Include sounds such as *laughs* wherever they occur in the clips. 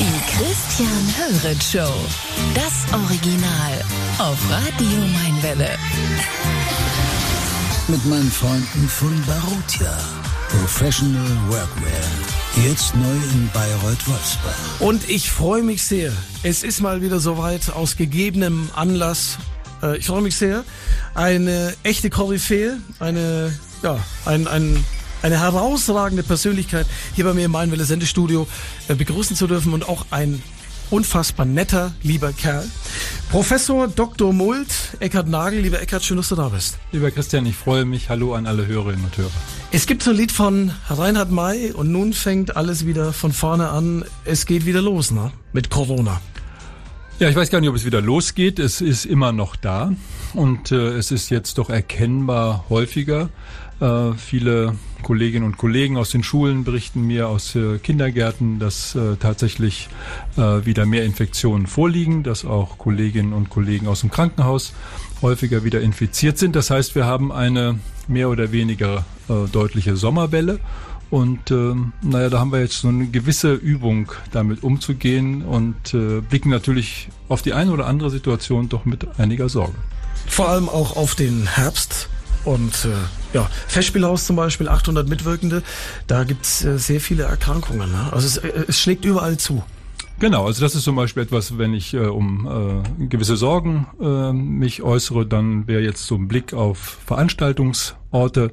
Die Christian Höret Show. Das Original auf Radio Mainwelle. Mit meinen Freunden von Barutia. Professional Workwear. Jetzt neu in Bayreuth-Wolfsbach. Und ich freue mich sehr. Es ist mal wieder soweit aus gegebenem Anlass. Äh, ich freue mich sehr. Eine echte Koryphäe, eine, ja, ein, ein eine herausragende Persönlichkeit hier bei mir im Mainwelle Sendestudio äh, begrüßen zu dürfen und auch ein unfassbar netter, lieber Kerl. Professor Dr. Mult, Eckhard Nagel. Lieber Eckhard, schön, dass du da bist. Lieber Christian, ich freue mich. Hallo an alle Hörerinnen und Hörer. Es gibt so ein Lied von Reinhard May und nun fängt alles wieder von vorne an. Es geht wieder los, ne? Mit Corona. Ja, ich weiß gar nicht, ob es wieder losgeht. Es ist immer noch da und äh, es ist jetzt doch erkennbar häufiger. Äh, viele Kolleginnen und Kollegen aus den Schulen berichten mir aus äh, Kindergärten, dass äh, tatsächlich äh, wieder mehr Infektionen vorliegen, dass auch Kolleginnen und Kollegen aus dem Krankenhaus häufiger wieder infiziert sind. Das heißt, wir haben eine mehr oder weniger deutliche Sommerwelle. Und äh, naja, da haben wir jetzt so eine gewisse Übung, damit umzugehen und äh, blicken natürlich auf die eine oder andere Situation doch mit einiger Sorge. Vor allem auch auf den Herbst und äh, ja, Festspielhaus zum Beispiel, 800 Mitwirkende, da gibt's äh, sehr viele Erkrankungen. Ne? Also es, äh, es schlägt überall zu. Genau, also das ist zum Beispiel etwas, wenn ich äh, um äh, gewisse Sorgen äh, mich äußere, dann wäre jetzt so ein Blick auf Veranstaltungsorte,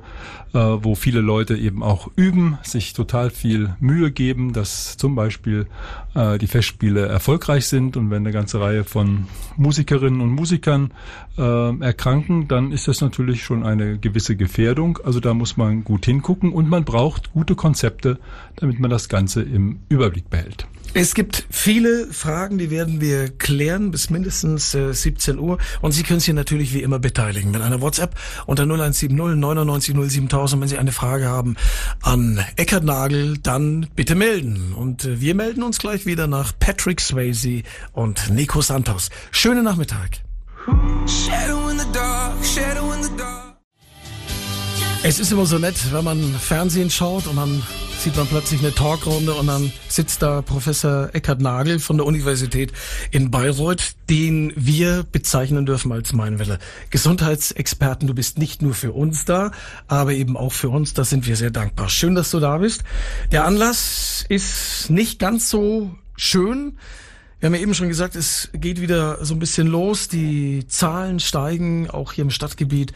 äh, wo viele Leute eben auch üben, sich total viel Mühe geben, dass zum Beispiel äh, die Festspiele erfolgreich sind und wenn eine ganze Reihe von Musikerinnen und Musikern äh, erkranken, dann ist das natürlich schon eine gewisse Gefährdung. Also da muss man gut hingucken und man braucht gute Konzepte, damit man das Ganze im Überblick behält. Es gibt viele Fragen, die werden wir klären bis mindestens äh, 17 Uhr. Und Sie können sich natürlich wie immer beteiligen. Mit einer WhatsApp unter 0170 99 07000. Wenn Sie eine Frage haben an Eckert Nagel, dann bitte melden. Und äh, wir melden uns gleich wieder nach Patrick Swayze und Nico Santos. Schönen Nachmittag. Es ist immer so nett, wenn man Fernsehen schaut und dann sieht man plötzlich eine Talkrunde und dann sitzt da Professor Eckhard Nagel von der Universität in Bayreuth, den wir bezeichnen dürfen als Meinwelle. Gesundheitsexperten, du bist nicht nur für uns da, aber eben auch für uns, da sind wir sehr dankbar. Schön, dass du da bist. Der Anlass ist nicht ganz so schön. Wir haben ja eben schon gesagt, es geht wieder so ein bisschen los. Die Zahlen steigen, auch hier im Stadtgebiet,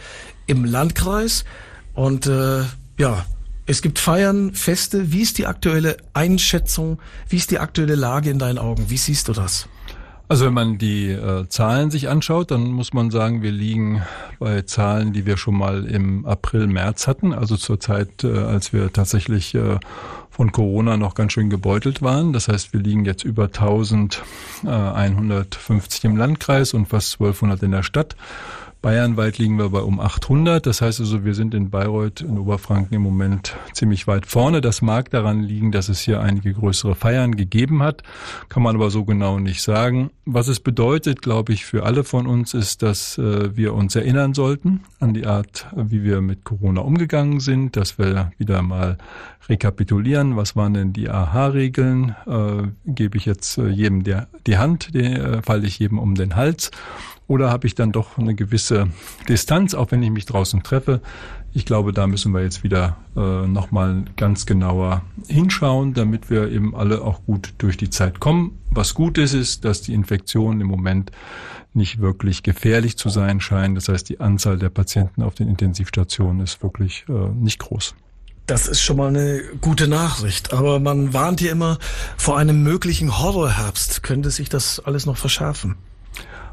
im Landkreis. Und äh, ja, es gibt Feiern, Feste. Wie ist die aktuelle Einschätzung? Wie ist die aktuelle Lage in deinen Augen? Wie siehst du das? Also wenn man die äh, Zahlen sich anschaut, dann muss man sagen, wir liegen bei Zahlen, die wir schon mal im April, März hatten, also zur Zeit, äh, als wir tatsächlich äh, von Corona noch ganz schön gebeutelt waren. Das heißt, wir liegen jetzt über 1150 im Landkreis und fast 1200 in der Stadt. Bayernweit liegen wir bei um 800. Das heißt also, wir sind in Bayreuth, in Oberfranken im Moment ziemlich weit vorne. Das mag daran liegen, dass es hier einige größere Feiern gegeben hat. Kann man aber so genau nicht sagen. Was es bedeutet, glaube ich, für alle von uns ist, dass äh, wir uns erinnern sollten an die Art, wie wir mit Corona umgegangen sind, dass wir wieder mal rekapitulieren. Was waren denn die AHA-Regeln? Äh, gebe ich jetzt äh, jedem der, die Hand, die, äh, falle ich jedem um den Hals? Oder habe ich dann doch eine gewisse Distanz, auch wenn ich mich draußen treffe? Ich glaube, da müssen wir jetzt wieder äh, nochmal ganz genauer hinschauen, damit wir eben alle auch gut durch die Zeit kommen. Was gut ist, ist, dass die Infektionen im Moment nicht wirklich gefährlich zu sein scheinen. Das heißt, die Anzahl der Patienten auf den Intensivstationen ist wirklich äh, nicht groß. Das ist schon mal eine gute Nachricht. Aber man warnt hier immer vor einem möglichen Horrorherbst. Könnte sich das alles noch verschärfen?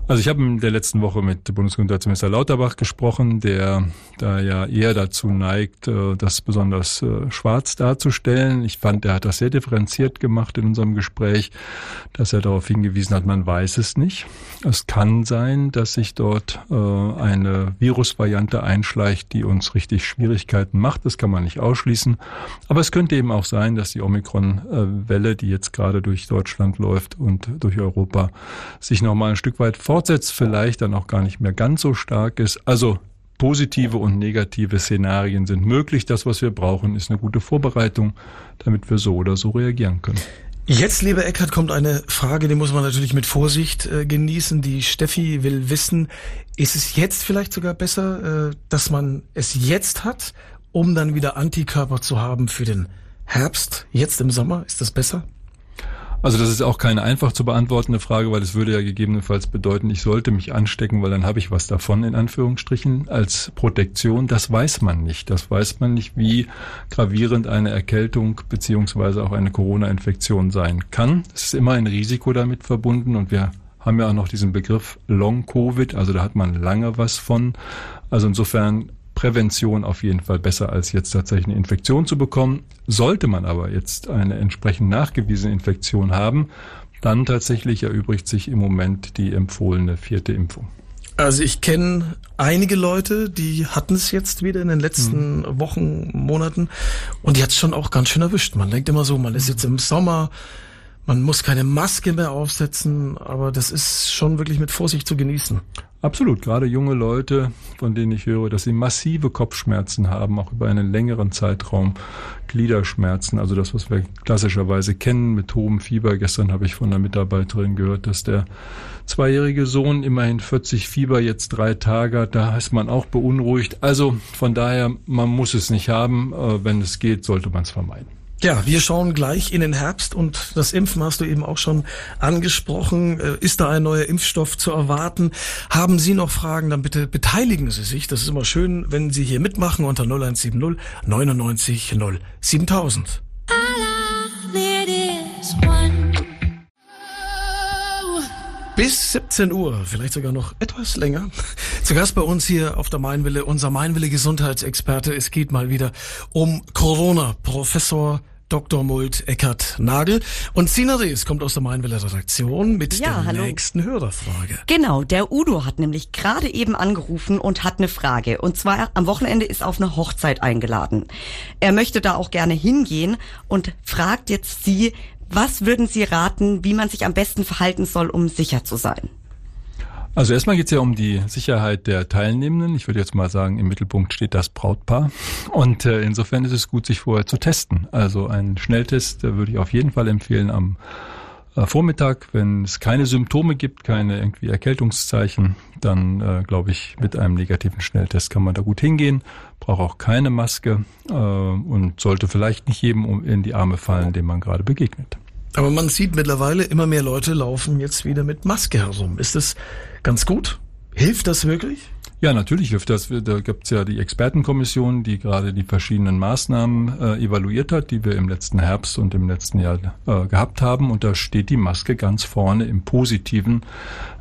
Also ich habe in der letzten Woche mit Bundesgesundheitsminister Lauterbach gesprochen, der da ja eher dazu neigt, äh, das besonders äh, schwarz darzustellen. Ich fand, er hat das sehr differenziert gemacht in unserem Gespräch, dass er darauf hingewiesen hat, man weiß es nicht. Es kann sein, dass sich dort äh, eine Virusvariante einschleicht, die uns richtig Schwierigkeiten macht. Das kann man nicht ausschließen. Aber es könnte eben auch sein, dass die Omikron-Welle, die jetzt gerade durch Deutschland läuft und durch Europa, sich nochmal ein Stück weit fort fortsetzt, vielleicht dann auch gar nicht mehr ganz so stark ist. Also positive und negative Szenarien sind möglich. Das, was wir brauchen, ist eine gute Vorbereitung, damit wir so oder so reagieren können. Jetzt, lieber Eckert, kommt eine Frage, die muss man natürlich mit Vorsicht äh, genießen. Die Steffi will wissen, ist es jetzt vielleicht sogar besser, äh, dass man es jetzt hat, um dann wieder Antikörper zu haben für den Herbst, jetzt im Sommer? Ist das besser? Also das ist auch keine einfach zu beantwortende Frage, weil es würde ja gegebenenfalls bedeuten, ich sollte mich anstecken, weil dann habe ich was davon in Anführungsstrichen als Protektion. Das weiß man nicht. Das weiß man nicht, wie gravierend eine Erkältung beziehungsweise auch eine Corona-Infektion sein kann. Es ist immer ein Risiko damit verbunden und wir haben ja auch noch diesen Begriff Long Covid, also da hat man lange was von. Also insofern Prävention auf jeden Fall besser, als jetzt tatsächlich eine Infektion zu bekommen. Sollte man aber jetzt eine entsprechend nachgewiesene Infektion haben, dann tatsächlich erübrigt sich im Moment die empfohlene vierte Impfung. Also ich kenne einige Leute, die hatten es jetzt wieder in den letzten mhm. Wochen, Monaten und die hat es schon auch ganz schön erwischt. Man denkt immer so, man ist jetzt im Sommer, man muss keine Maske mehr aufsetzen, aber das ist schon wirklich mit Vorsicht zu genießen. Absolut, gerade junge Leute, von denen ich höre, dass sie massive Kopfschmerzen haben, auch über einen längeren Zeitraum, Gliederschmerzen, also das, was wir klassischerweise kennen mit hohem Fieber. Gestern habe ich von einer Mitarbeiterin gehört, dass der zweijährige Sohn immerhin 40 Fieber jetzt drei Tage hat. Da ist man auch beunruhigt. Also von daher, man muss es nicht haben. Äh, wenn es geht, sollte man es vermeiden. Ja, wir schauen gleich in den Herbst und das Impfen hast du eben auch schon angesprochen. Äh, ist da ein neuer Impfstoff zu erwarten? Haben Sie noch Fragen, dann bitte beteiligen Sie sich. Das ist immer schön, wenn Sie hier mitmachen unter 0170 99 0 7000. Bis 17 Uhr, vielleicht sogar noch etwas länger. Zu Gast bei uns hier auf der Mainwille, unser Mainwille Gesundheitsexperte. Es geht mal wieder um Corona. Professor Dr. Mult Eckert Nagel. Und Sina Rees kommt aus der Mainwelle Redaktion mit ja, der hallo. nächsten Hörerfrage. Genau, der Udo hat nämlich gerade eben angerufen und hat eine Frage. Und zwar am Wochenende ist auf eine Hochzeit eingeladen. Er möchte da auch gerne hingehen und fragt jetzt Sie, was würden Sie raten, wie man sich am besten verhalten soll, um sicher zu sein? Also erstmal geht es ja um die Sicherheit der Teilnehmenden. Ich würde jetzt mal sagen, im Mittelpunkt steht das Brautpaar. Und äh, insofern ist es gut, sich vorher zu testen. Also einen Schnelltest äh, würde ich auf jeden Fall empfehlen am Vormittag. Wenn es keine Symptome gibt, keine irgendwie Erkältungszeichen, dann äh, glaube ich, mit einem negativen Schnelltest kann man da gut hingehen. Braucht auch keine Maske äh, und sollte vielleicht nicht jedem in die Arme fallen, dem man gerade begegnet. Aber man sieht mittlerweile immer mehr Leute laufen jetzt wieder mit Maske herum. Ist das ganz gut? Hilft das wirklich? Ja, natürlich hilft das. Da gibt's ja die Expertenkommission, die gerade die verschiedenen Maßnahmen äh, evaluiert hat, die wir im letzten Herbst und im letzten Jahr äh, gehabt haben. Und da steht die Maske ganz vorne im Positiven.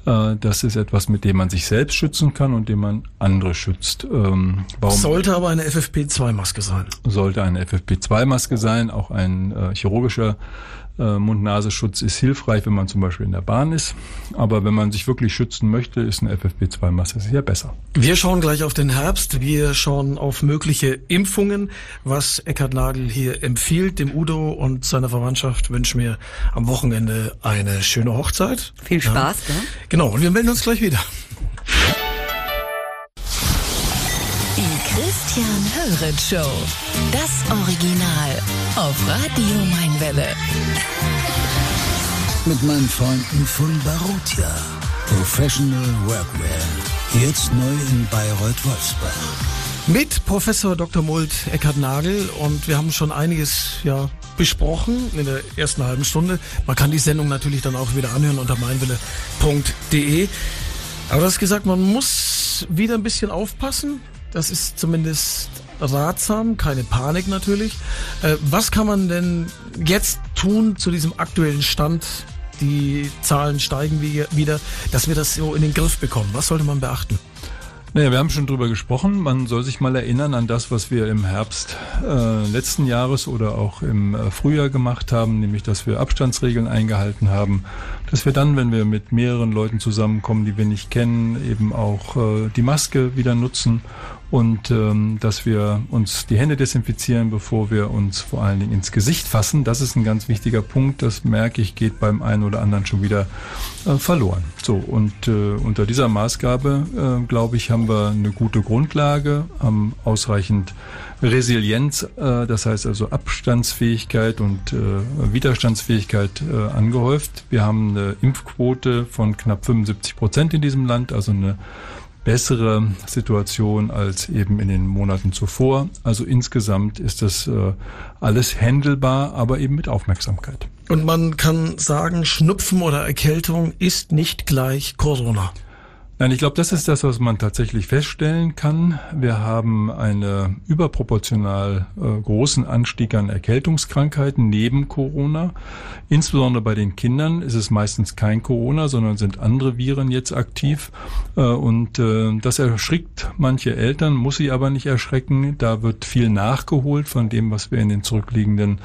Äh, das ist etwas, mit dem man sich selbst schützen kann und dem man andere schützt. Ähm, warum sollte aber eine FFP2-Maske sein. Sollte eine FFP2-Maske sein, auch ein äh, chirurgischer äh, Mund-Nasenschutz ist hilfreich, wenn man zum Beispiel in der Bahn ist. Aber wenn man sich wirklich schützen möchte, ist eine FFP2-Maske sicher besser. Wir schauen gleich auf den Herbst. Wir schauen auf mögliche Impfungen. Was Eckhard Nagel hier empfiehlt, dem Udo und seiner Verwandtschaft wünschen wir am Wochenende eine schöne Hochzeit. Viel Spaß. Ja. Genau, und wir melden uns gleich wieder. Christian Höret Show. Das Original auf Radio Mainwelle. Mit meinen Freunden von Barotia. Professional Workwear. Jetzt neu in Bayreuth-Wolfsbach. Mit Professor Dr. Mult Eckhard Nagel und wir haben schon einiges ja besprochen in der ersten halben Stunde. Man kann die Sendung natürlich dann auch wieder anhören unter meinwille.de. Aber du hast gesagt, man muss wieder ein bisschen aufpassen. Das ist zumindest ratsam, keine Panik natürlich. Äh, was kann man denn jetzt tun zu diesem aktuellen Stand? Die Zahlen steigen wieder, dass wir das so in den Griff bekommen. Was sollte man beachten? Naja, wir haben schon drüber gesprochen. Man soll sich mal erinnern an das, was wir im Herbst äh, letzten Jahres oder auch im äh, Frühjahr gemacht haben, nämlich dass wir Abstandsregeln eingehalten haben, dass wir dann, wenn wir mit mehreren Leuten zusammenkommen, die wir nicht kennen, eben auch äh, die Maske wieder nutzen und ähm, dass wir uns die Hände desinfizieren, bevor wir uns vor allen Dingen ins Gesicht fassen. Das ist ein ganz wichtiger Punkt. Das merke ich, geht beim einen oder anderen schon wieder äh, verloren. So, und äh, unter dieser Maßgabe, äh, glaube ich, haben wir eine gute Grundlage, haben ausreichend Resilienz, äh, das heißt also Abstandsfähigkeit und äh, Widerstandsfähigkeit äh, angehäuft. Wir haben eine Impfquote von knapp 75 Prozent in diesem Land, also eine bessere Situation als eben in den Monaten zuvor. Also insgesamt ist das äh, alles händelbar, aber eben mit Aufmerksamkeit. Und man kann sagen, Schnupfen oder Erkältung ist nicht gleich Corona. Nein, ich glaube, das ist das, was man tatsächlich feststellen kann. Wir haben einen überproportional äh, großen Anstieg an Erkältungskrankheiten neben Corona. Insbesondere bei den Kindern ist es meistens kein Corona, sondern sind andere Viren jetzt aktiv. Äh, und äh, das erschrickt manche Eltern, muss sie aber nicht erschrecken. Da wird viel nachgeholt von dem, was wir in den zurückliegenden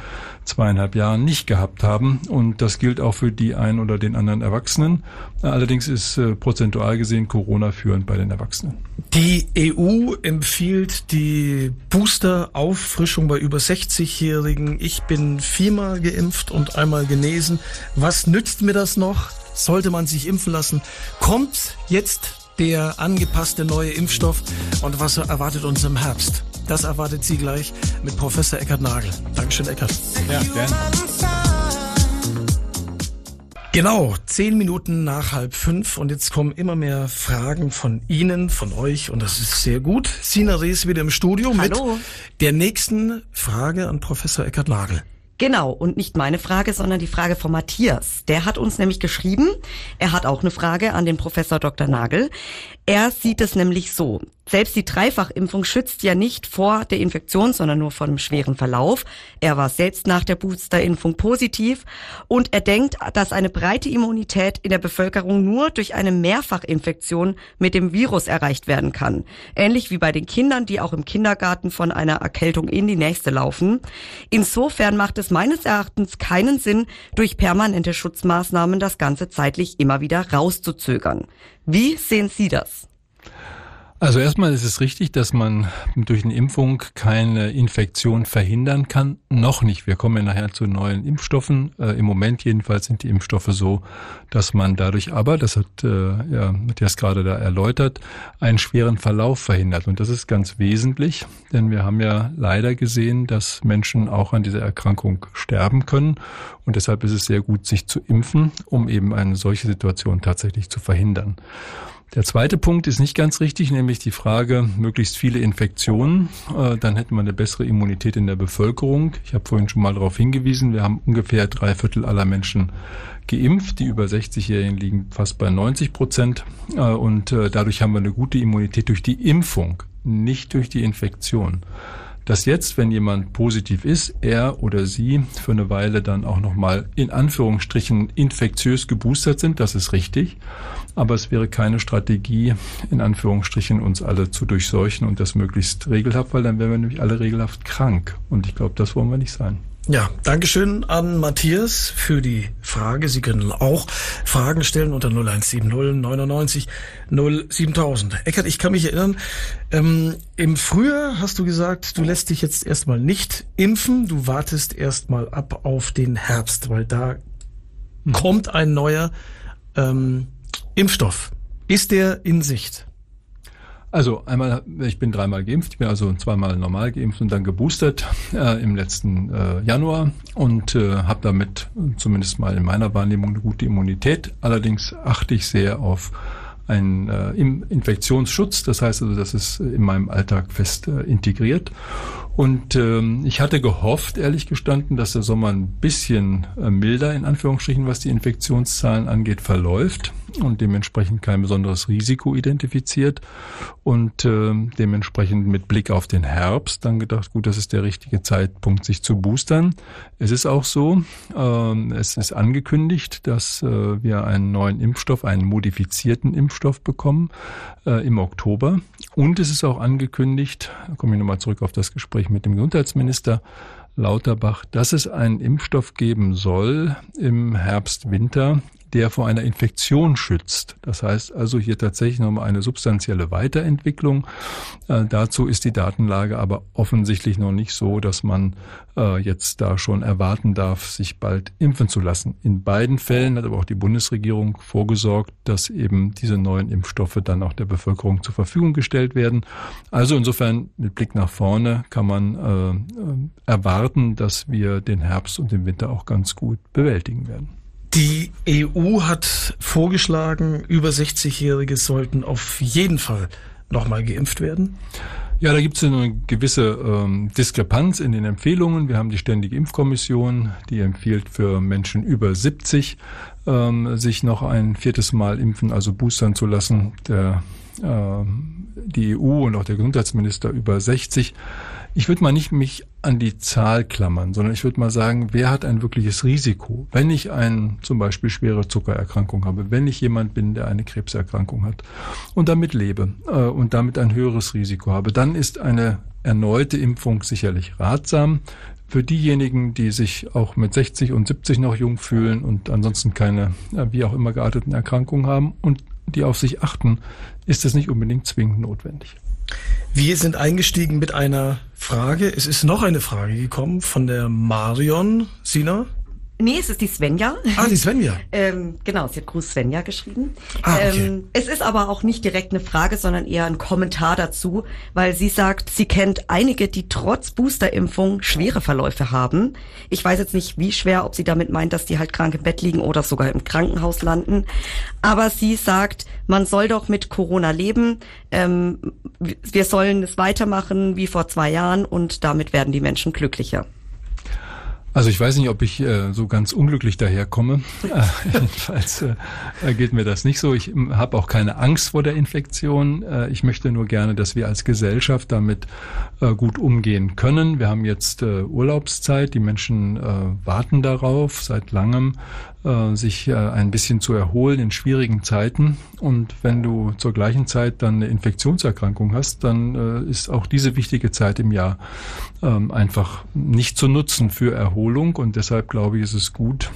zweieinhalb Jahren nicht gehabt haben. Und das gilt auch für die einen oder den anderen Erwachsenen. Allerdings ist äh, prozentual gesehen Corona führend bei den Erwachsenen. Die EU empfiehlt die Booster-Auffrischung bei über 60-Jährigen. Ich bin viermal geimpft und einmal genesen. Was nützt mir das noch? Sollte man sich impfen lassen? Kommt jetzt der angepasste neue Impfstoff und was erwartet uns im Herbst? Das erwartet Sie gleich mit Professor Eckhard Nagel. Dankeschön, Eckhard. Ja, gerne. Genau, zehn Minuten nach halb fünf und jetzt kommen immer mehr Fragen von Ihnen, von euch und das ist sehr gut. Sina Rees wieder im Studio Hallo. mit der nächsten Frage an Professor Eckhard Nagel. Genau, und nicht meine Frage, sondern die Frage von Matthias. Der hat uns nämlich geschrieben, er hat auch eine Frage an den Professor Dr. Nagel. Er sieht es nämlich so. Selbst die Dreifachimpfung schützt ja nicht vor der Infektion, sondern nur vor dem schweren Verlauf. Er war selbst nach der Boosterimpfung positiv und er denkt, dass eine breite Immunität in der Bevölkerung nur durch eine Mehrfachinfektion mit dem Virus erreicht werden kann. Ähnlich wie bei den Kindern, die auch im Kindergarten von einer Erkältung in die nächste laufen. Insofern macht es meines Erachtens keinen Sinn, durch permanente Schutzmaßnahmen das Ganze zeitlich immer wieder rauszuzögern. Wie sehen Sie das? Also erstmal ist es richtig, dass man durch eine Impfung keine Infektion verhindern kann. Noch nicht. Wir kommen ja nachher zu neuen Impfstoffen. Äh, Im Moment jedenfalls sind die Impfstoffe so, dass man dadurch aber, das hat äh, ja, Matthias gerade da erläutert, einen schweren Verlauf verhindert. Und das ist ganz wesentlich, denn wir haben ja leider gesehen, dass Menschen auch an dieser Erkrankung sterben können. Und deshalb ist es sehr gut, sich zu impfen, um eben eine solche Situation tatsächlich zu verhindern. Der zweite Punkt ist nicht ganz richtig, nämlich die Frage, möglichst viele Infektionen. Äh, dann hätten wir eine bessere Immunität in der Bevölkerung. Ich habe vorhin schon mal darauf hingewiesen, wir haben ungefähr drei Viertel aller Menschen geimpft. Die über 60-Jährigen liegen fast bei 90 Prozent. Äh, und äh, dadurch haben wir eine gute Immunität durch die Impfung, nicht durch die Infektion dass jetzt, wenn jemand positiv ist, er oder sie für eine Weile dann auch nochmal in Anführungsstrichen infektiös geboostert sind, das ist richtig. Aber es wäre keine Strategie, in Anführungsstrichen, uns alle zu durchseuchen und das möglichst regelhaft, weil dann wären wir nämlich alle regelhaft krank. Und ich glaube, das wollen wir nicht sein. Ja, Dankeschön an Matthias für die Frage. Sie können auch Fragen stellen unter 0170 99 07000. Eckert, ich kann mich erinnern, ähm, im Frühjahr hast du gesagt, du lässt dich jetzt erstmal nicht impfen, du wartest erstmal ab auf den Herbst, weil da mhm. kommt ein neuer ähm, Impfstoff. Ist der in Sicht? Also einmal, ich bin dreimal geimpft, ich bin also zweimal normal geimpft und dann geboostert äh, im letzten äh, Januar und äh, habe damit zumindest mal in meiner Wahrnehmung eine gute Immunität. Allerdings achte ich sehr auf einen äh, Infektionsschutz, das heißt also, das ist in meinem Alltag fest äh, integriert. Und ähm, ich hatte gehofft, ehrlich gestanden, dass der Sommer ein bisschen äh, milder in Anführungsstrichen, was die Infektionszahlen angeht, verläuft und dementsprechend kein besonderes Risiko identifiziert und äh, dementsprechend mit Blick auf den Herbst dann gedacht, gut, das ist der richtige Zeitpunkt, sich zu boostern. Es ist auch so, äh, es ist angekündigt, dass äh, wir einen neuen Impfstoff, einen modifizierten Impfstoff bekommen äh, im Oktober und es ist auch angekündigt, da komme ich nochmal zurück auf das Gespräch mit dem Gesundheitsminister, Lauterbach, dass es einen Impfstoff geben soll im Herbst, Winter, der vor einer Infektion schützt. Das heißt also hier tatsächlich nochmal eine substanzielle Weiterentwicklung. Äh, dazu ist die Datenlage aber offensichtlich noch nicht so, dass man äh, jetzt da schon erwarten darf, sich bald impfen zu lassen. In beiden Fällen hat aber auch die Bundesregierung vorgesorgt, dass eben diese neuen Impfstoffe dann auch der Bevölkerung zur Verfügung gestellt werden. Also insofern mit Blick nach vorne kann man äh, äh erwarten, dass wir den Herbst und den Winter auch ganz gut bewältigen werden. Die EU hat vorgeschlagen, über 60-Jährige sollten auf jeden Fall nochmal geimpft werden. Ja, da gibt es eine gewisse ähm, Diskrepanz in den Empfehlungen. Wir haben die Ständige Impfkommission, die empfiehlt für Menschen über 70 ähm, sich noch ein viertes Mal impfen, also boostern zu lassen. Der, äh, die EU und auch der Gesundheitsminister über 60 ich würde mal nicht mich an die Zahl klammern, sondern ich würde mal sagen, wer hat ein wirkliches Risiko? Wenn ich ein zum Beispiel schwere Zuckererkrankung habe, wenn ich jemand bin, der eine Krebserkrankung hat und damit lebe äh, und damit ein höheres Risiko habe, dann ist eine erneute Impfung sicherlich ratsam. Für diejenigen, die sich auch mit 60 und 70 noch jung fühlen und ansonsten keine, wie auch immer gearteten Erkrankungen haben und die auf sich achten, ist es nicht unbedingt zwingend notwendig. Wir sind eingestiegen mit einer Frage. Es ist noch eine Frage gekommen von der Marion Sina. Nee, es ist die Svenja. Ah, die Svenja. *laughs* ähm, genau, sie hat Gruß Svenja geschrieben. Ah, okay. ähm, es ist aber auch nicht direkt eine Frage, sondern eher ein Kommentar dazu, weil sie sagt, sie kennt einige, die trotz Boosterimpfung schwere Verläufe haben. Ich weiß jetzt nicht, wie schwer, ob sie damit meint, dass die halt krank im Bett liegen oder sogar im Krankenhaus landen. Aber sie sagt, man soll doch mit Corona leben. Ähm, wir sollen es weitermachen wie vor zwei Jahren und damit werden die Menschen glücklicher. Also ich weiß nicht, ob ich äh, so ganz unglücklich daherkomme. *laughs* Äh, jedenfalls äh, geht mir das nicht so. Ich ähm, habe auch keine Angst vor der Infektion. Äh, ich möchte nur gerne, dass wir als Gesellschaft damit äh, gut umgehen können. Wir haben jetzt äh, Urlaubszeit. Die Menschen äh, warten darauf seit langem, äh, sich äh, ein bisschen zu erholen in schwierigen Zeiten. Und wenn du zur gleichen Zeit dann eine Infektionserkrankung hast, dann äh, ist auch diese wichtige Zeit im Jahr ähm, einfach nicht zu nutzen für Erholung. Und deshalb glaube ich, ist es gut,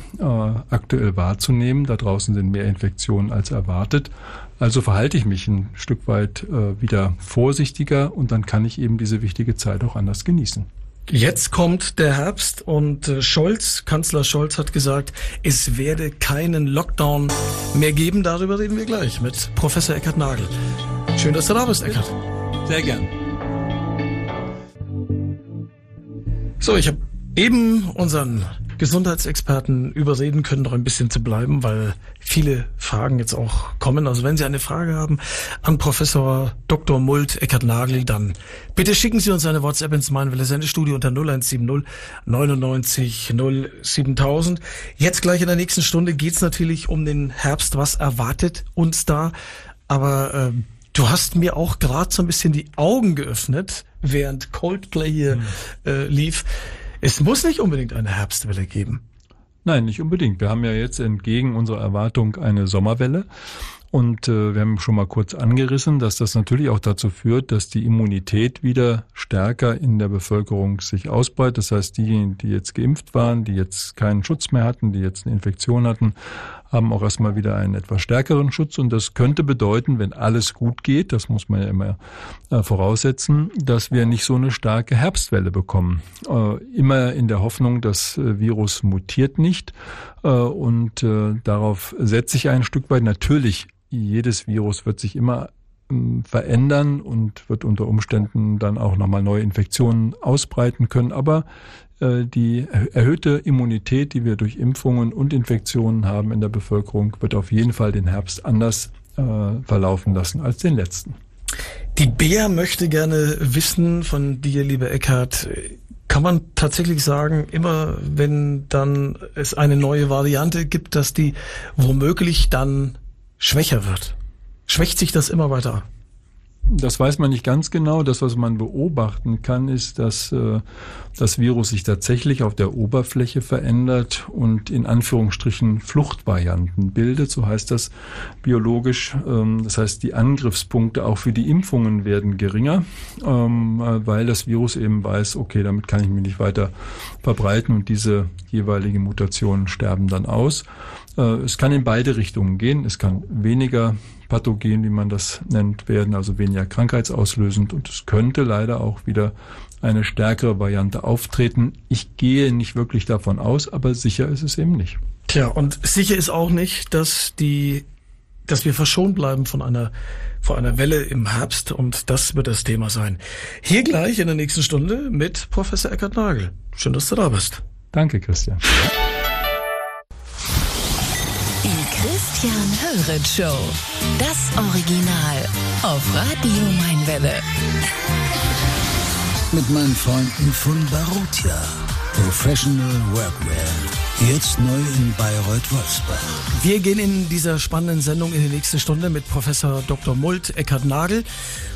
aktuell wahrzunehmen. Da draußen sind mehr Infektionen als erwartet. Also verhalte ich mich ein Stück weit wieder vorsichtiger und dann kann ich eben diese wichtige Zeit auch anders genießen. Jetzt kommt der Herbst und äh, Scholz, Kanzler Scholz hat gesagt, es werde keinen Lockdown mehr geben. Darüber reden wir gleich mit Professor Eckhard Nagel. Schön, dass du da bist, Eckhard. Sehr gern. So, ich habe eben unseren Gesundheitsexperten überreden können, noch ein bisschen zu bleiben, weil viele Fragen jetzt auch kommen. Also wenn Sie eine Frage haben an Professor Dr. Mult Eckert Nagel, dann bitte schicken Sie uns eine WhatsApp ins Meinwelle Sendestudio unter 0170 99 0 7000. Jetzt gleich in der nächsten Stunde geht's natürlich um den Herbst. Was erwartet uns da? Aber äh, du hast mir auch gerade so ein bisschen die Augen geöffnet, während Coldplay hier mhm. äh, lief. Es muss nicht unbedingt eine Herbstwelle geben. Nein, nicht unbedingt. Wir haben ja jetzt entgegen unserer Erwartung eine Sommerwelle. Und äh, wir haben schon mal kurz angerissen, dass das natürlich auch dazu führt, dass die Immunität wieder stärker in der Bevölkerung sich ausbreitet. Das heißt, diejenigen, die jetzt geimpft waren, die jetzt keinen Schutz mehr hatten, die jetzt eine Infektion hatten, haben auch erstmal wieder einen etwas stärkeren Schutz. Und das könnte bedeuten, wenn alles gut geht, das muss man ja immer äh, voraussetzen, dass wir nicht so eine starke Herbstwelle bekommen. Äh, immer in der Hoffnung, das äh, Virus mutiert nicht. Äh, und äh, darauf setze ich ein Stück weit. Natürlich, jedes Virus wird sich immer ähm, verändern und wird unter Umständen dann auch nochmal neue Infektionen ausbreiten können. Aber die erhöhte Immunität, die wir durch Impfungen und Infektionen haben in der Bevölkerung, wird auf jeden Fall den Herbst anders äh, verlaufen lassen als den letzten. Die Bär möchte gerne wissen von dir, lieber Eckhard, kann man tatsächlich sagen, immer wenn dann es eine neue Variante gibt, dass die womöglich dann schwächer wird? Schwächt sich das immer weiter? Das weiß man nicht ganz genau. Das, was man beobachten kann, ist, dass äh, das Virus sich tatsächlich auf der Oberfläche verändert und in Anführungsstrichen Fluchtvarianten bildet. So heißt das biologisch. Ähm, das heißt, die Angriffspunkte auch für die Impfungen werden geringer, ähm, weil das Virus eben weiß, okay, damit kann ich mich nicht weiter verbreiten und diese jeweiligen Mutationen sterben dann aus. Äh, es kann in beide Richtungen gehen. Es kann weniger pathogen, wie man das nennt, werden, also weniger krankheitsauslösend und es könnte leider auch wieder eine stärkere Variante auftreten. Ich gehe nicht wirklich davon aus, aber sicher ist es eben nicht. Tja, und sicher ist auch nicht, dass die, dass wir verschont bleiben von einer, von einer Welle im Herbst und das wird das Thema sein. Hier gleich in der nächsten Stunde mit Professor Eckhard Nagel. Schön, dass du da bist. Danke, Christian. Christian Höret Show. Das Original auf Radio Mainwelle. Mit meinen Freunden von Barotia. Professional Workwear. Jetzt neu in Bayreuth-Wolfsbach. Wir gehen in dieser spannenden Sendung in die nächste Stunde mit Professor Dr. Mult Eckhard Nagel.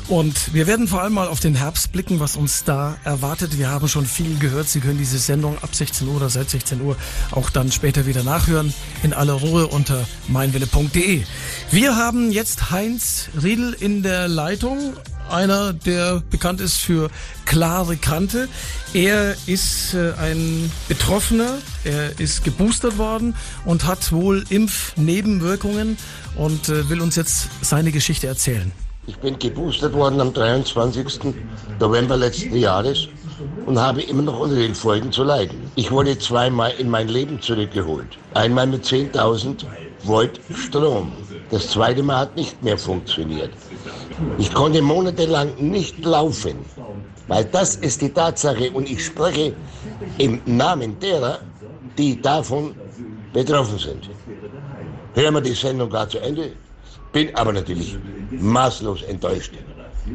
Und wir werden vor allem mal auf den Herbst blicken, was uns da erwartet. Wir haben schon viel gehört. Sie können diese Sendung ab 16 Uhr oder seit 16 Uhr auch dann später wieder nachhören. In aller Ruhe unter meinwille.de. Wir haben jetzt Heinz Riedel in der Leitung. Einer, der bekannt ist für klare Kante. Er ist äh, ein Betroffener. Er ist geboostert worden und hat wohl Impfnebenwirkungen und äh, will uns jetzt seine Geschichte erzählen. Ich bin geboostert worden am 23. November letzten Jahres und habe immer noch unter den Folgen zu leiden. Ich wurde zweimal in mein Leben zurückgeholt. Einmal mit 10.000 Volt Strom. Das zweite Mal hat nicht mehr funktioniert. Ich konnte monatelang nicht laufen, weil das ist die Tatsache und ich spreche im Namen derer, die davon betroffen sind. Hören wir die Sendung gar zu Ende. Bin aber natürlich maßlos enttäuscht.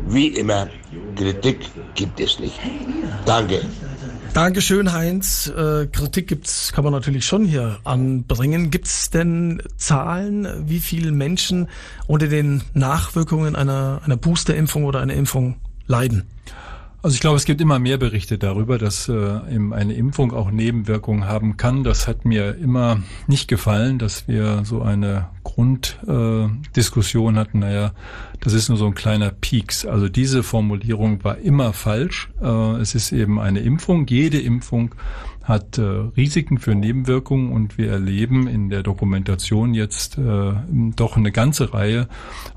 Wie immer, Kritik gibt es nicht. Danke. Dankeschön, Heinz. Äh, Kritik gibt's, kann man natürlich schon hier anbringen. Gibt's denn Zahlen, wie viele Menschen unter den Nachwirkungen einer, einer Boosterimpfung oder einer Impfung leiden? Also ich glaube, es gibt immer mehr Berichte darüber, dass äh, eine Impfung auch Nebenwirkungen haben kann. Das hat mir immer nicht gefallen, dass wir so eine Grunddiskussion äh, hatten. Naja, das ist nur so ein kleiner Peaks. Also diese Formulierung war immer falsch. Äh, es ist eben eine Impfung. Jede Impfung hat äh, Risiken für Nebenwirkungen und wir erleben in der Dokumentation jetzt äh, doch eine ganze Reihe,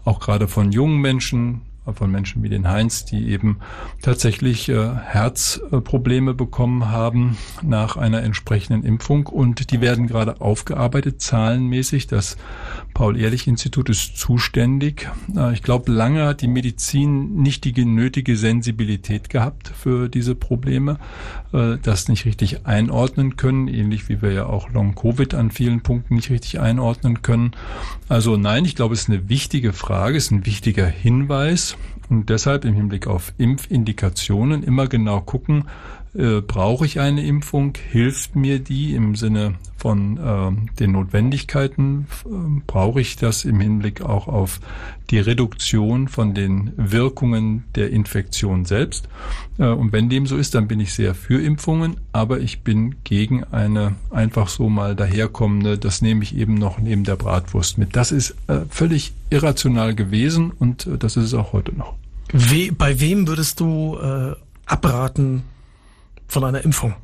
auch gerade von jungen Menschen, von Menschen wie den Heinz, die eben tatsächlich äh, Herzprobleme bekommen haben nach einer entsprechenden Impfung und die werden gerade aufgearbeitet zahlenmäßig. Das Paul-Ehrlich-Institut ist zuständig. Äh, ich glaube, lange hat die Medizin nicht die nötige Sensibilität gehabt für diese Probleme, äh, das nicht richtig einordnen können, ähnlich wie wir ja auch Long-Covid an vielen Punkten nicht richtig einordnen können. Also nein, ich glaube, es ist eine wichtige Frage, es ist ein wichtiger Hinweis und deshalb im Hinblick auf Impfindikationen immer genau gucken, äh, brauche ich eine Impfung? Hilft mir die im Sinne von äh, den Notwendigkeiten? Äh, brauche ich das im Hinblick auch auf die Reduktion von den Wirkungen der Infektion selbst? Äh, und wenn dem so ist, dann bin ich sehr für Impfungen, aber ich bin gegen eine einfach so mal daherkommende, das nehme ich eben noch neben der Bratwurst mit. Das ist äh, völlig irrational gewesen und das ist es auch heute noch. We bei wem würdest du abraten, von einer Impfung?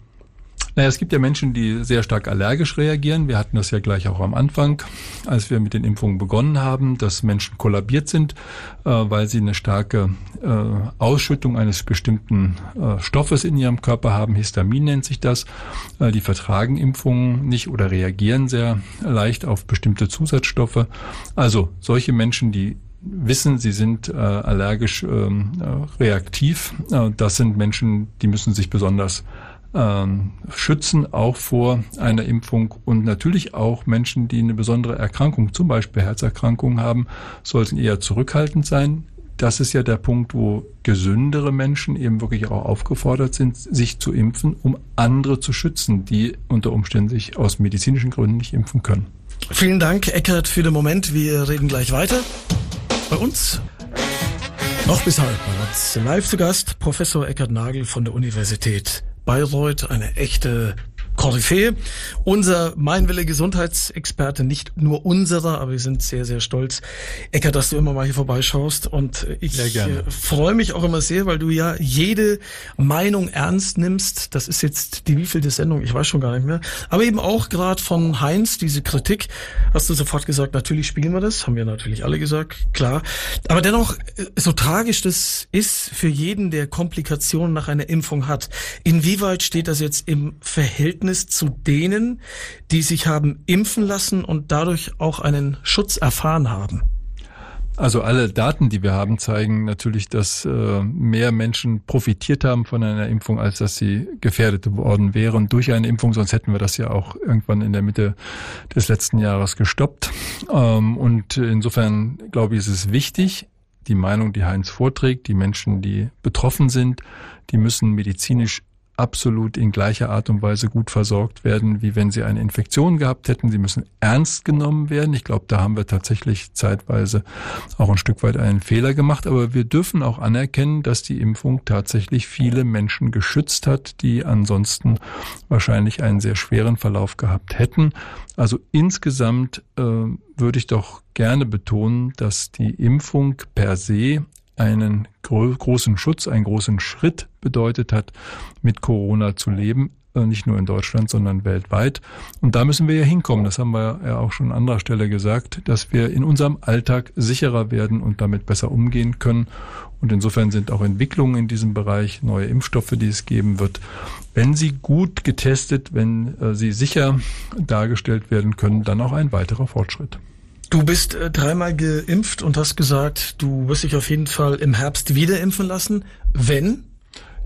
Naja, es gibt ja Menschen, die sehr stark allergisch reagieren. Wir hatten das ja gleich auch am Anfang, als wir mit den Impfungen begonnen haben, dass Menschen kollabiert sind, äh, weil sie eine starke äh, Ausschüttung eines bestimmten äh, Stoffes in ihrem Körper haben. Histamin nennt sich das. Äh, die vertragen Impfungen nicht oder reagieren sehr leicht auf bestimmte Zusatzstoffe. Also solche Menschen, die wissen, sie sind äh, allergisch ähm, äh, reaktiv. Äh, das sind Menschen, die müssen sich besonders ähm, schützen, auch vor einer Impfung. Und natürlich auch Menschen, die eine besondere Erkrankung, zum Beispiel Herzerkrankungen haben, sollten eher zurückhaltend sein. Das ist ja der Punkt, wo gesündere Menschen eben wirklich auch aufgefordert sind, sich zu impfen, um andere zu schützen, die unter Umständen sich aus medizinischen Gründen nicht impfen können. Vielen Dank, Eckert, für den Moment. Wir reden gleich weiter bei uns Noch bis halb war live zu Gast Professor Eckhard Nagel von der Universität Bayreuth, eine echte Koryphäe. Unser Meinwille Gesundheitsexperte, nicht nur unserer, aber wir sind sehr, sehr stolz, Eckert, dass du immer mal hier vorbeischaust. Und ich äh, freue mich auch immer sehr, weil du ja jede Meinung ernst nimmst. Das ist jetzt die wievielte Sendung, ich weiß schon gar nicht mehr. Aber eben auch gerade von Heinz, diese Kritik, hast du sofort gesagt, natürlich spielen wir das, haben wir natürlich alle gesagt, klar. Aber dennoch, äh, so tragisch das ist für jeden, der Komplikationen nach einer Impfung hat, inwieweit steht das jetzt im Verhältnis Verhältnis zu denen, die sich haben impfen lassen und dadurch auch einen Schutz erfahren haben? Also alle Daten, die wir haben, zeigen natürlich, dass äh, mehr Menschen profitiert haben von einer Impfung, als dass sie gefährdet worden wären durch eine Impfung. Sonst hätten wir das ja auch irgendwann in der Mitte des letzten Jahres gestoppt. Ähm, und insofern glaube ich, ist es wichtig, die Meinung, die Heinz vorträgt, die Menschen, die betroffen sind, die müssen medizinisch absolut in gleicher Art und Weise gut versorgt werden, wie wenn sie eine Infektion gehabt hätten. Sie müssen ernst genommen werden. Ich glaube, da haben wir tatsächlich zeitweise auch ein Stück weit einen Fehler gemacht. Aber wir dürfen auch anerkennen, dass die Impfung tatsächlich viele Menschen geschützt hat, die ansonsten wahrscheinlich einen sehr schweren Verlauf gehabt hätten. Also insgesamt äh, würde ich doch gerne betonen, dass die Impfung per se einen gro großen Schutz, einen großen Schritt bedeutet hat, mit Corona zu leben. Äh, nicht nur in Deutschland, sondern weltweit. Und da müssen wir ja hinkommen. Das haben wir ja auch schon an anderer Stelle gesagt, dass wir in unserem Alltag sicherer werden und damit besser umgehen können. Und insofern sind auch Entwicklungen in diesem Bereich, neue Impfstoffe, die es geben wird, wenn sie gut getestet, wenn äh, sie sicher dargestellt werden können, dann auch ein weiterer Fortschritt. Du bist äh, dreimal geimpft und hast gesagt, du wirst dich auf jeden Fall im Herbst wieder impfen lassen. Wenn?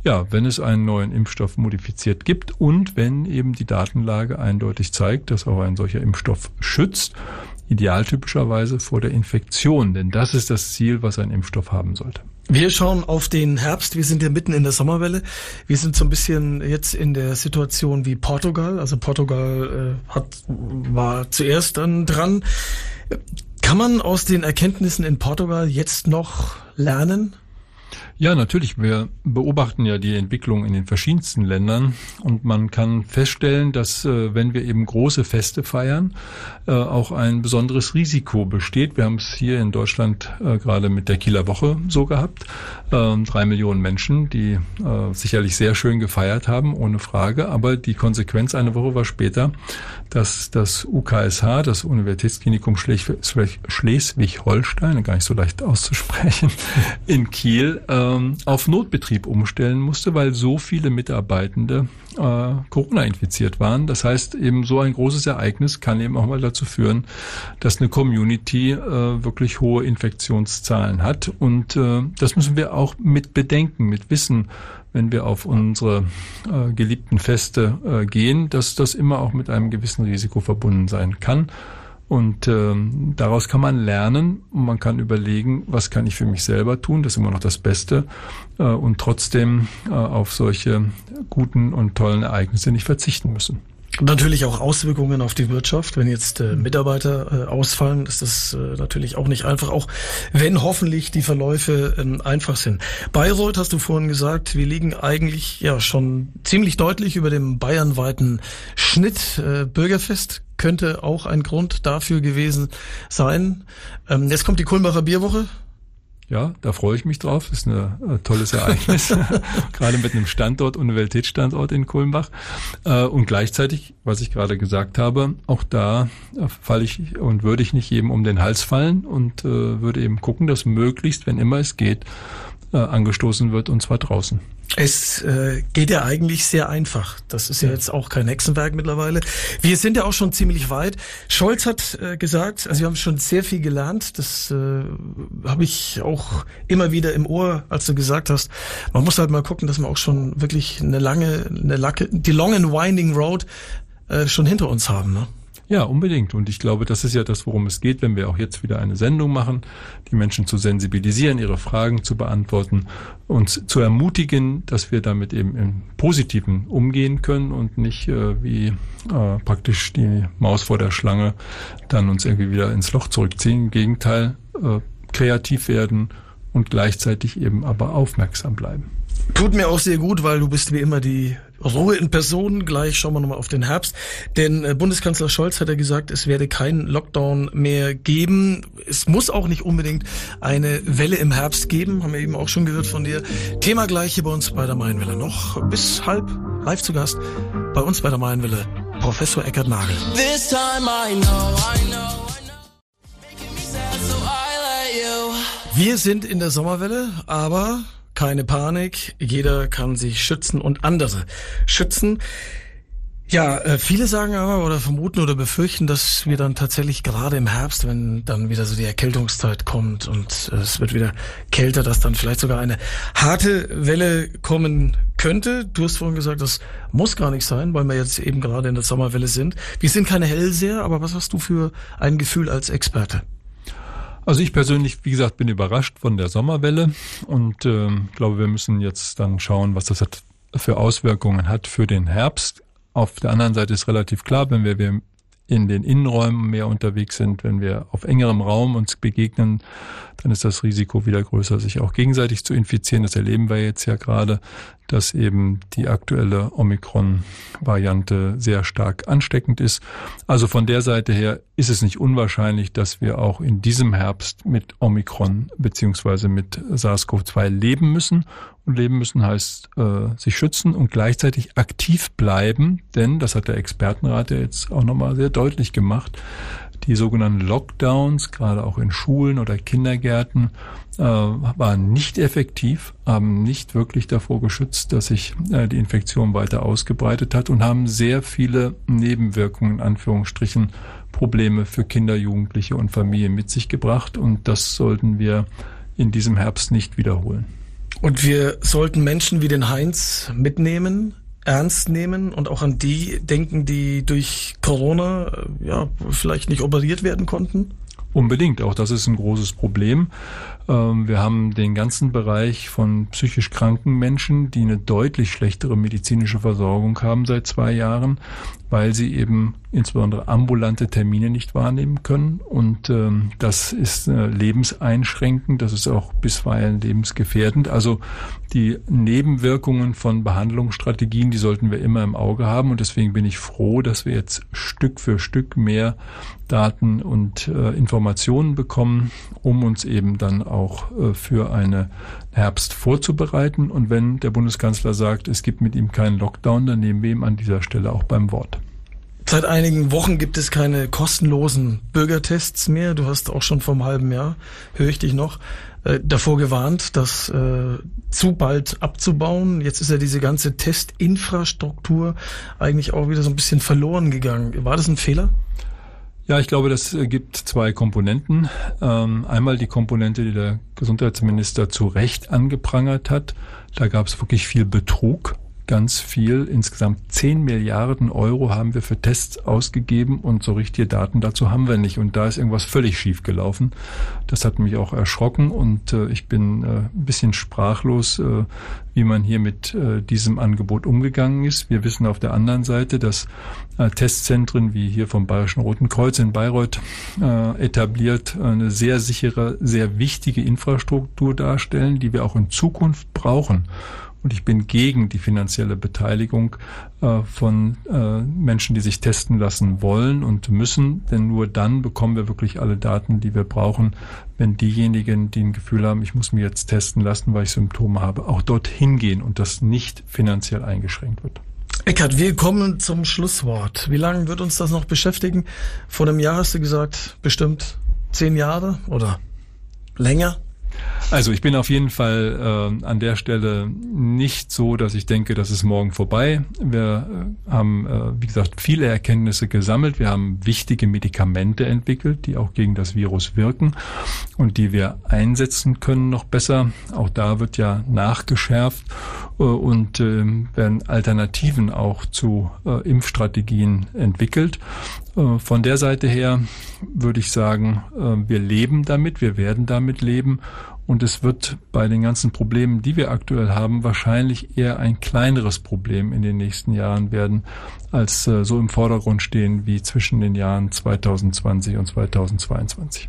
Ja, wenn es einen neuen Impfstoff modifiziert gibt und wenn eben die Datenlage eindeutig zeigt, dass auch ein solcher Impfstoff schützt, idealtypischerweise vor der Infektion, denn das ist das Ziel, was ein Impfstoff haben sollte. Wir schauen auf den Herbst. Wir sind ja mitten in der Sommerwelle. Wir sind so ein bisschen jetzt in der Situation wie Portugal. Also Portugal äh, hat war zuerst dann dran. Kann man aus den Erkenntnissen in Portugal jetzt noch lernen? Ja, natürlich. Wir beobachten ja die Entwicklung in den verschiedensten Ländern und man kann feststellen, dass äh, wenn wir eben große Feste feiern, äh, auch ein besonderes Risiko besteht. Wir haben es hier in Deutschland äh, gerade mit der Kieler Woche so gehabt. Ähm, drei Millionen Menschen, die sicherlich sehr schön gefeiert haben, ohne Frage. Aber die Konsequenz eine Woche war später, dass das UKSH, das Universitätsklinikum Schleswig-Holstein, gar nicht so leicht auszusprechen, *laughs* in Kiel, ähm, auf Notbetrieb umstellen musste, weil so viele Mitarbeitende äh, Corona infiziert waren. Das heißt, eben so ein großes Ereignis kann eben auch mal dazu führen, dass eine Community äh, wirklich hohe Infektionszahlen hat. Und äh, das müssen wir auch mit bedenken, mit wissen, wenn wir auf unsere äh, geliebten Feste äh, gehen, dass das immer auch mit einem gewissen Risiko verbunden sein kann. Und ähm, daraus kann man lernen und man kann überlegen, was kann ich für mich selber tun, das ist immer noch das Beste, äh, und trotzdem äh, auf solche guten und tollen Ereignisse nicht verzichten müssen. Natürlich auch Auswirkungen auf die Wirtschaft. Wenn jetzt äh, Mitarbeiter äh, ausfallen, ist das äh, natürlich auch nicht einfach, auch wenn hoffentlich die Verläufe äh, einfach sind. Bayreuth hast du vorhin gesagt, wir liegen eigentlich ja schon ziemlich deutlich über dem bayernweiten Schnitt. Äh, Bürgerfest könnte auch ein Grund dafür gewesen sein. Ähm, jetzt kommt die Kulmbacher Bierwoche. Ja, da freue ich mich drauf. Das ist ein äh, tolles Ereignis. *laughs* gerade mit einem Standort, Universitätsstandort in Kulmbach. Äh, und gleichzeitig, was ich gerade gesagt habe, auch da äh, falle ich und würde ich nicht jedem um den Hals fallen und würde eben gucken, dass möglichst, wenn immer es geht, angestoßen wird und zwar draußen. Es äh, geht ja eigentlich sehr einfach. Das ist ja jetzt auch kein Hexenwerk mittlerweile. Wir sind ja auch schon ziemlich weit. Scholz hat äh, gesagt, also wir haben schon sehr viel gelernt. Das äh, habe ich auch immer wieder im Ohr, als du gesagt hast. Man muss halt mal gucken, dass wir auch schon wirklich eine lange, eine Lacke, die long and winding road äh, schon hinter uns haben. Ne? Ja, unbedingt. Und ich glaube, das ist ja das, worum es geht, wenn wir auch jetzt wieder eine Sendung machen, die Menschen zu sensibilisieren, ihre Fragen zu beantworten und zu ermutigen, dass wir damit eben im Positiven umgehen können und nicht äh, wie äh, praktisch die Maus vor der Schlange dann uns irgendwie wieder ins Loch zurückziehen. Im Gegenteil, äh, kreativ werden, und gleichzeitig eben aber aufmerksam bleiben. Tut mir auch sehr gut, weil du bist wie immer die Ruhe in Person. Gleich schauen wir nochmal auf den Herbst. Denn äh, Bundeskanzler Scholz hat ja gesagt, es werde keinen Lockdown mehr geben. Es muss auch nicht unbedingt eine Welle im Herbst geben. Haben wir eben auch schon gehört von dir. Thema gleich hier bei uns bei der Mainwelle. Noch bis halb live zu Gast bei uns bei der Mainwelle. Professor Eckert Nagel. This time I know, I know. Wir sind in der Sommerwelle, aber keine Panik. Jeder kann sich schützen und andere schützen. Ja, äh, viele sagen aber oder vermuten oder befürchten, dass wir dann tatsächlich gerade im Herbst, wenn dann wieder so die Erkältungszeit kommt und äh, es wird wieder kälter, dass dann vielleicht sogar eine harte Welle kommen könnte. Du hast vorhin gesagt, das muss gar nicht sein, weil wir jetzt eben gerade in der Sommerwelle sind. Wir sind keine Hellseher, aber was hast du für ein Gefühl als Experte? Also ich persönlich, wie gesagt, bin überrascht von der Sommerwelle und äh, glaube, wir müssen jetzt dann schauen, was das hat für Auswirkungen hat für den Herbst. Auf der anderen Seite ist relativ klar, wenn wir, wir in den Innenräumen mehr unterwegs sind, wenn wir auf engerem Raum uns begegnen, dann ist das Risiko wieder größer, sich auch gegenseitig zu infizieren. Das erleben wir jetzt ja gerade, dass eben die aktuelle Omikron-Variante sehr stark ansteckend ist. Also von der Seite her ist es nicht unwahrscheinlich, dass wir auch in diesem Herbst mit Omikron beziehungsweise mit SARS-CoV-2 leben müssen. Leben müssen heißt äh, sich schützen und gleichzeitig aktiv bleiben, denn das hat der Expertenrat ja jetzt auch nochmal sehr deutlich gemacht. Die sogenannten Lockdowns, gerade auch in Schulen oder Kindergärten, äh, waren nicht effektiv, haben nicht wirklich davor geschützt, dass sich äh, die Infektion weiter ausgebreitet hat und haben sehr viele Nebenwirkungen, in Anführungsstrichen, Probleme für Kinder, Jugendliche und Familien mit sich gebracht. Und das sollten wir in diesem Herbst nicht wiederholen. Und wir sollten Menschen wie den Heinz mitnehmen, ernst nehmen und auch an die denken, die durch Corona ja vielleicht nicht operiert werden konnten? Unbedingt, auch das ist ein großes Problem. Ähm, wir haben den ganzen Bereich von psychisch kranken Menschen, die eine deutlich schlechtere medizinische Versorgung haben seit zwei Jahren, weil sie eben insbesondere ambulante Termine nicht wahrnehmen können. Und ähm, das ist äh, lebenseinschränkend, das ist auch bisweilen lebensgefährdend. Also die Nebenwirkungen von Behandlungsstrategien, die sollten wir immer im Auge haben. Und deswegen bin ich froh, dass wir jetzt Stück für Stück mehr Daten und äh, Informationen bekommen, um uns eben dann auch äh, für eine Herbst vorzubereiten. Und wenn der Bundeskanzler sagt, es gibt mit ihm keinen Lockdown, dann nehmen wir ihm an dieser Stelle auch beim Wort. Seit einigen Wochen gibt es keine kostenlosen Bürgertests mehr. Du hast auch schon vor einem halben Jahr, höre ich dich noch, äh, davor gewarnt, das äh, zu bald abzubauen. Jetzt ist ja diese ganze Testinfrastruktur eigentlich auch wieder so ein bisschen verloren gegangen. War das ein Fehler? Ja, ich glaube, das äh, gibt zwei Komponenten. Ähm, einmal die Komponente, die der Gesundheitsminister zu Recht angeprangert hat. Da gab es wirklich viel Betrug ganz viel. Insgesamt 10 Milliarden Euro haben wir für Tests ausgegeben und so richtige Daten dazu haben wir nicht. Und da ist irgendwas völlig schief gelaufen. Das hat mich auch erschrocken und äh, ich bin äh, ein bisschen sprachlos, äh, wie man hier mit äh, diesem Angebot umgegangen ist. Wir wissen auf der anderen Seite, dass äh, Testzentren wie hier vom Bayerischen Roten Kreuz in Bayreuth äh, etabliert eine sehr sichere, sehr wichtige Infrastruktur darstellen, die wir auch in Zukunft brauchen. Und ich bin gegen die finanzielle Beteiligung äh, von äh, Menschen, die sich testen lassen wollen und müssen. Denn nur dann bekommen wir wirklich alle Daten, die wir brauchen, wenn diejenigen, die ein Gefühl haben, ich muss mir jetzt testen lassen, weil ich Symptome habe, auch dorthin gehen und das nicht finanziell eingeschränkt wird. Eckart, wir kommen zum Schlusswort. Wie lange wird uns das noch beschäftigen? Vor einem Jahr hast du gesagt, bestimmt zehn Jahre oder länger? Also ich bin auf jeden Fall äh, an der Stelle nicht so, dass ich denke, das ist morgen vorbei. Wir äh, haben, äh, wie gesagt, viele Erkenntnisse gesammelt. Wir haben wichtige Medikamente entwickelt, die auch gegen das Virus wirken und die wir einsetzen können noch besser. Auch da wird ja nachgeschärft äh, und äh, werden Alternativen auch zu äh, Impfstrategien entwickelt. Äh, von der Seite her würde ich sagen, äh, wir leben damit, wir werden damit leben und es wird bei den ganzen Problemen, die wir aktuell haben, wahrscheinlich eher ein kleineres Problem in den nächsten Jahren werden, als äh, so im Vordergrund stehen wie zwischen den Jahren 2020 und 2022.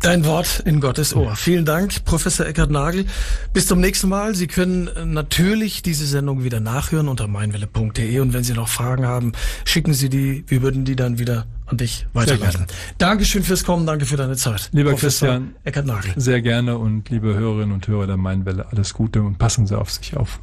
Dein Wort in Gottes Ohr. Vielen Dank, Professor Eckhard Nagel. Bis zum nächsten Mal. Sie können natürlich diese Sendung wieder nachhören unter meinwelle.de und wenn Sie noch Fragen haben, schicken Sie die. Wir würden die dann wieder an dich weiterleiten. Dankeschön fürs Kommen, danke für deine Zeit. Lieber Professor Christian, Eckhard Nagel. Sehr gerne und liebe Hörerinnen und Hörer der Mainwelle, alles Gute und passen Sie auf sich auf.